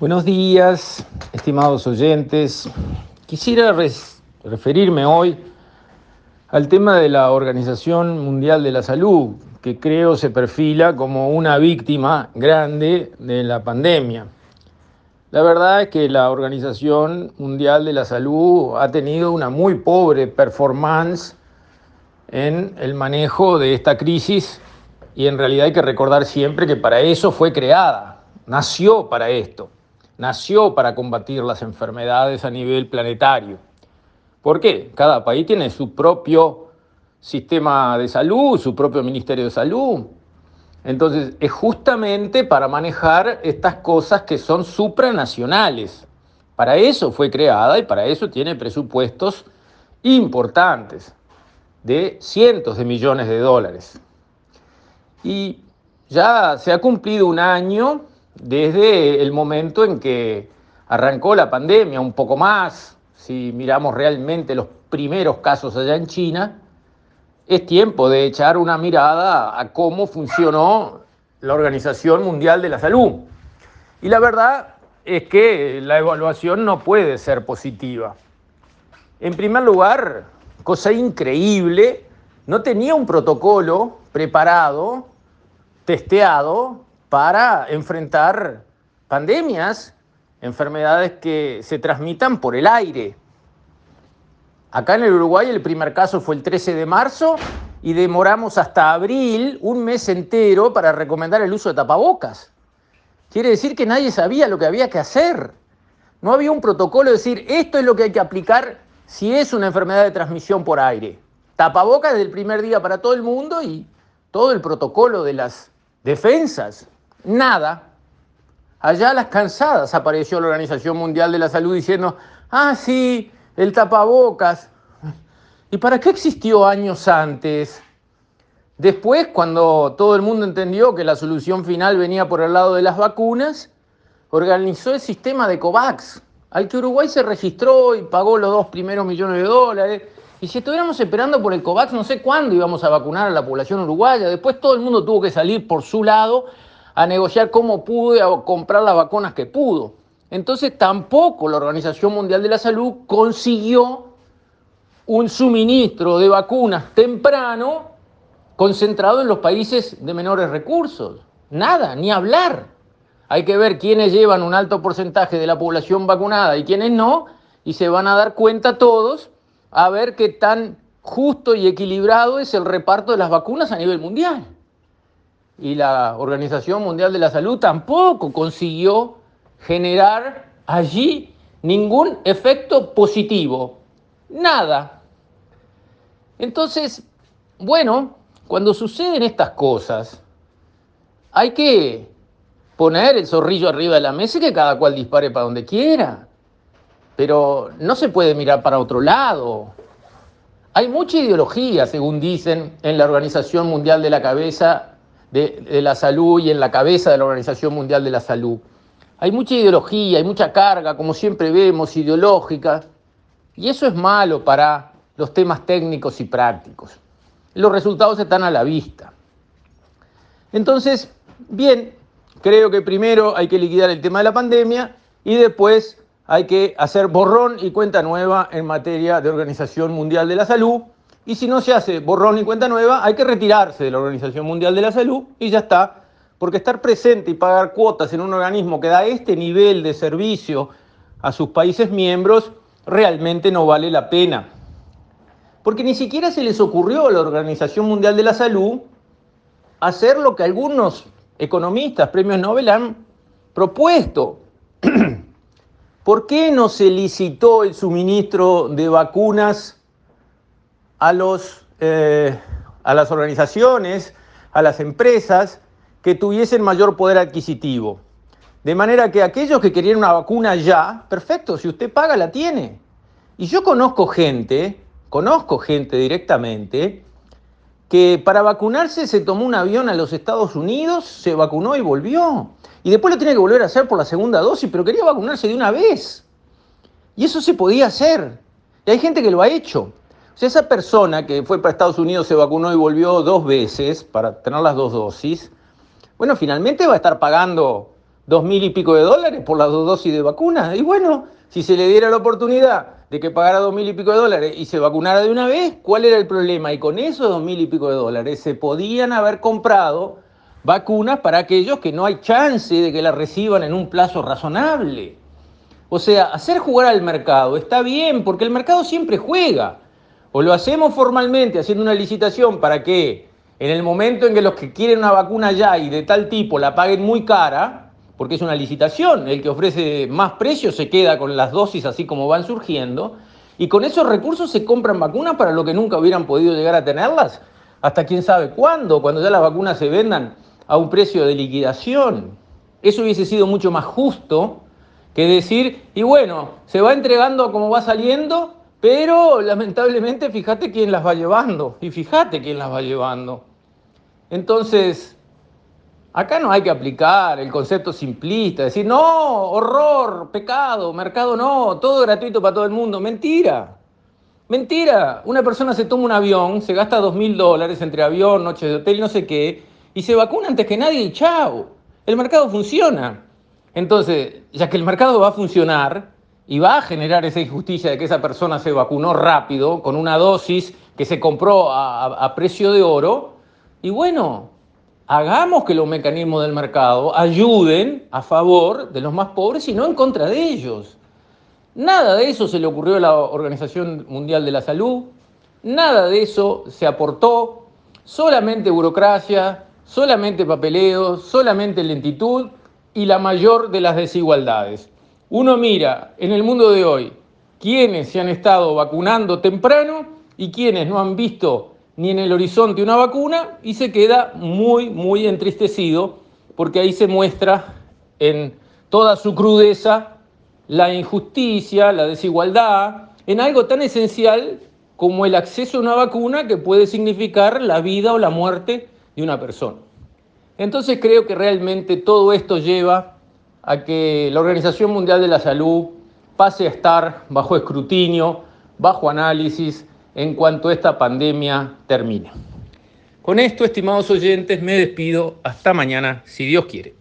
Buenos días, estimados oyentes. Quisiera referirme hoy al tema de la Organización Mundial de la Salud, que creo se perfila como una víctima grande de la pandemia. La verdad es que la Organización Mundial de la Salud ha tenido una muy pobre performance en el manejo de esta crisis y en realidad hay que recordar siempre que para eso fue creada, nació para esto, nació para combatir las enfermedades a nivel planetario. ¿Por qué? Cada país tiene su propio sistema de salud, su propio Ministerio de Salud. Entonces, es justamente para manejar estas cosas que son supranacionales. Para eso fue creada y para eso tiene presupuestos importantes de cientos de millones de dólares. Y ya se ha cumplido un año desde el momento en que arrancó la pandemia, un poco más, si miramos realmente los primeros casos allá en China, es tiempo de echar una mirada a cómo funcionó la Organización Mundial de la Salud. Y la verdad es que la evaluación no puede ser positiva. En primer lugar, cosa increíble, no tenía un protocolo preparado, testeado, para enfrentar pandemias, enfermedades que se transmitan por el aire. Acá en el Uruguay el primer caso fue el 13 de marzo y demoramos hasta abril, un mes entero, para recomendar el uso de tapabocas. Quiere decir que nadie sabía lo que había que hacer. No había un protocolo de decir, esto es lo que hay que aplicar si es una enfermedad de transmisión por aire. Tapabocas desde el primer día para todo el mundo y todo el protocolo de las defensas. Nada. Allá a las cansadas apareció la Organización Mundial de la Salud diciendo, ah, sí, el tapabocas. ¿Y para qué existió años antes? Después, cuando todo el mundo entendió que la solución final venía por el lado de las vacunas, organizó el sistema de COVAX, al que Uruguay se registró y pagó los dos primeros millones de dólares. Y si estuviéramos esperando por el COVAX, no sé cuándo íbamos a vacunar a la población uruguaya. Después todo el mundo tuvo que salir por su lado a negociar cómo pudo y a comprar las vacunas que pudo. Entonces tampoco la Organización Mundial de la Salud consiguió un suministro de vacunas temprano concentrado en los países de menores recursos. Nada, ni hablar. Hay que ver quiénes llevan un alto porcentaje de la población vacunada y quiénes no, y se van a dar cuenta todos a ver qué tan justo y equilibrado es el reparto de las vacunas a nivel mundial. Y la Organización Mundial de la Salud tampoco consiguió generar allí ningún efecto positivo. Nada. Entonces, bueno, cuando suceden estas cosas, hay que poner el zorrillo arriba de la mesa y que cada cual dispare para donde quiera. Pero no se puede mirar para otro lado. Hay mucha ideología, según dicen, en la Organización Mundial de la Cabeza de, la Salud y en la cabeza de la Organización Mundial de la Salud. Hay mucha ideología, hay mucha carga, como siempre vemos, ideológica, y eso es malo para los temas técnicos y prácticos. Los resultados están a la vista. Entonces, bien, creo que primero hay que liquidar el tema de la pandemia y después hay que hacer borrón y cuenta nueva en materia de Organización Mundial de la Salud. Y si no se hace borrón y cuenta nueva, hay que retirarse de la Organización Mundial de la Salud y ya está. Porque estar presente y pagar cuotas en un organismo que da este nivel de servicio a sus países miembros realmente no vale la pena. Porque ni siquiera se les ocurrió a la Organización Mundial de la Salud hacer lo que algunos economistas, premios Nobel, han propuesto. ¿Por qué no se licitó el suministro de vacunas a, los, eh, a las organizaciones, a las empresas que tuviesen mayor poder adquisitivo? De manera que aquellos que querían una vacuna ya, perfecto, si usted paga, la tiene. Y yo conozco gente, conozco gente directamente, que para vacunarse se tomó un avión a los Estados Unidos, se vacunó y volvió. Y después lo tiene que volver a hacer por la segunda dosis, pero quería vacunarse de una vez. Y eso se podía hacer. Y hay gente que lo ha hecho. Sea, esa persona que fue para Estados Unidos, se vacunó y volvió dos veces para tener las dos dosis, bueno, finalmente va a estar pagando dos mil y pico de dólares por las dos dosis de vacuna. Y bueno, si se le diera la oportunidad de que pagara dos mil y pico de dólares y se vacunara de una vez, ¿cuál era el problema? Y con esos dos mil y pico de dólares se podían haber comprado vacunas para aquellos que no hay chance de que las reciban en un plazo razonable. O sea, hacer jugar al mercado está bien, porque el mercado siempre juega. O lo hacemos formalmente haciendo una licitación para que en el momento en que los que quieren una vacuna ya y de tal tipo la paguen muy cara, porque es una licitación, el que ofrece más precio se queda con las dosis así como van surgiendo, y con esos recursos se compran vacunas para lo que nunca hubieran podido llegar a tenerlas, hasta quién sabe cuándo, cuando ya las vacunas se vendan a un precio de liquidación. Eso hubiese sido mucho más justo que decir, y bueno, se va entregando como va saliendo, pero lamentablemente fíjate quién las va llevando, y fíjate quién las va llevando. Entonces, acá no hay que aplicar el concepto simplista, decir, no, horror, pecado, mercado no, todo gratuito para todo el mundo. Mentira. Mentira. Una persona se toma un avión, se gasta dos mil dólares entre avión, noche de hotel, no sé qué, y se vacuna antes que nadie y chao. El mercado funciona. Entonces, ya que el mercado va a funcionar y va a generar esa injusticia de que esa persona se vacunó rápido con una dosis que se compró a, precio de oro, y bueno, hagamos que los mecanismos del mercado ayuden a favor de los más pobres y no en contra de ellos. Nada de eso se le ocurrió a la Organización Mundial de la Salud, nada de eso se aportó, solamente burocracia, solamente papeleo, solamente lentitud y la mayor de las desigualdades. Uno mira en el mundo de hoy quiénes se han estado vacunando temprano y quienes no han visto ni en el horizonte una vacuna y se queda muy, muy entristecido porque ahí se muestra en toda su crudeza la injusticia, la desigualdad, en algo tan esencial como el acceso a una vacuna que puede significar la vida o la muerte de una persona. Entonces creo que realmente todo esto lleva a que la Organización Mundial de la Salud pase a estar bajo escrutinio, bajo análisis, en cuanto esta pandemia termine. Con esto, estimados oyentes, me despido. Hasta mañana, si Dios quiere.